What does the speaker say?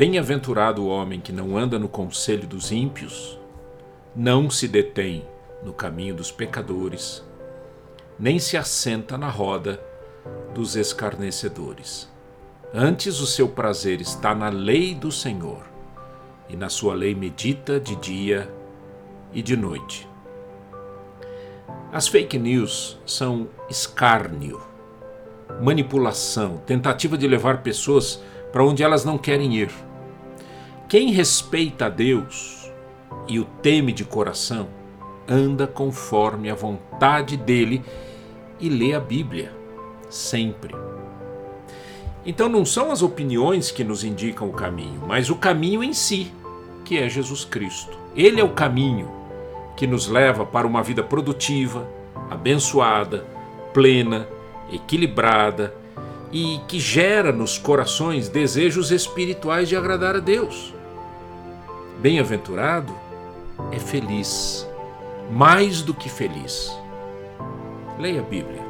Bem-aventurado o homem que não anda no conselho dos ímpios, não se detém no caminho dos pecadores, nem se assenta na roda dos escarnecedores. Antes o seu prazer está na lei do Senhor, e na sua lei medita de dia e de noite. As fake news são escárnio, manipulação, tentativa de levar pessoas para onde elas não querem ir. Quem respeita a Deus e o teme de coração, anda conforme a vontade dele e lê a Bíblia, sempre. Então não são as opiniões que nos indicam o caminho, mas o caminho em si, que é Jesus Cristo. Ele é o caminho que nos leva para uma vida produtiva, abençoada, plena, equilibrada e que gera nos corações desejos espirituais de agradar a Deus. Bem-aventurado é feliz, mais do que feliz. Leia a Bíblia.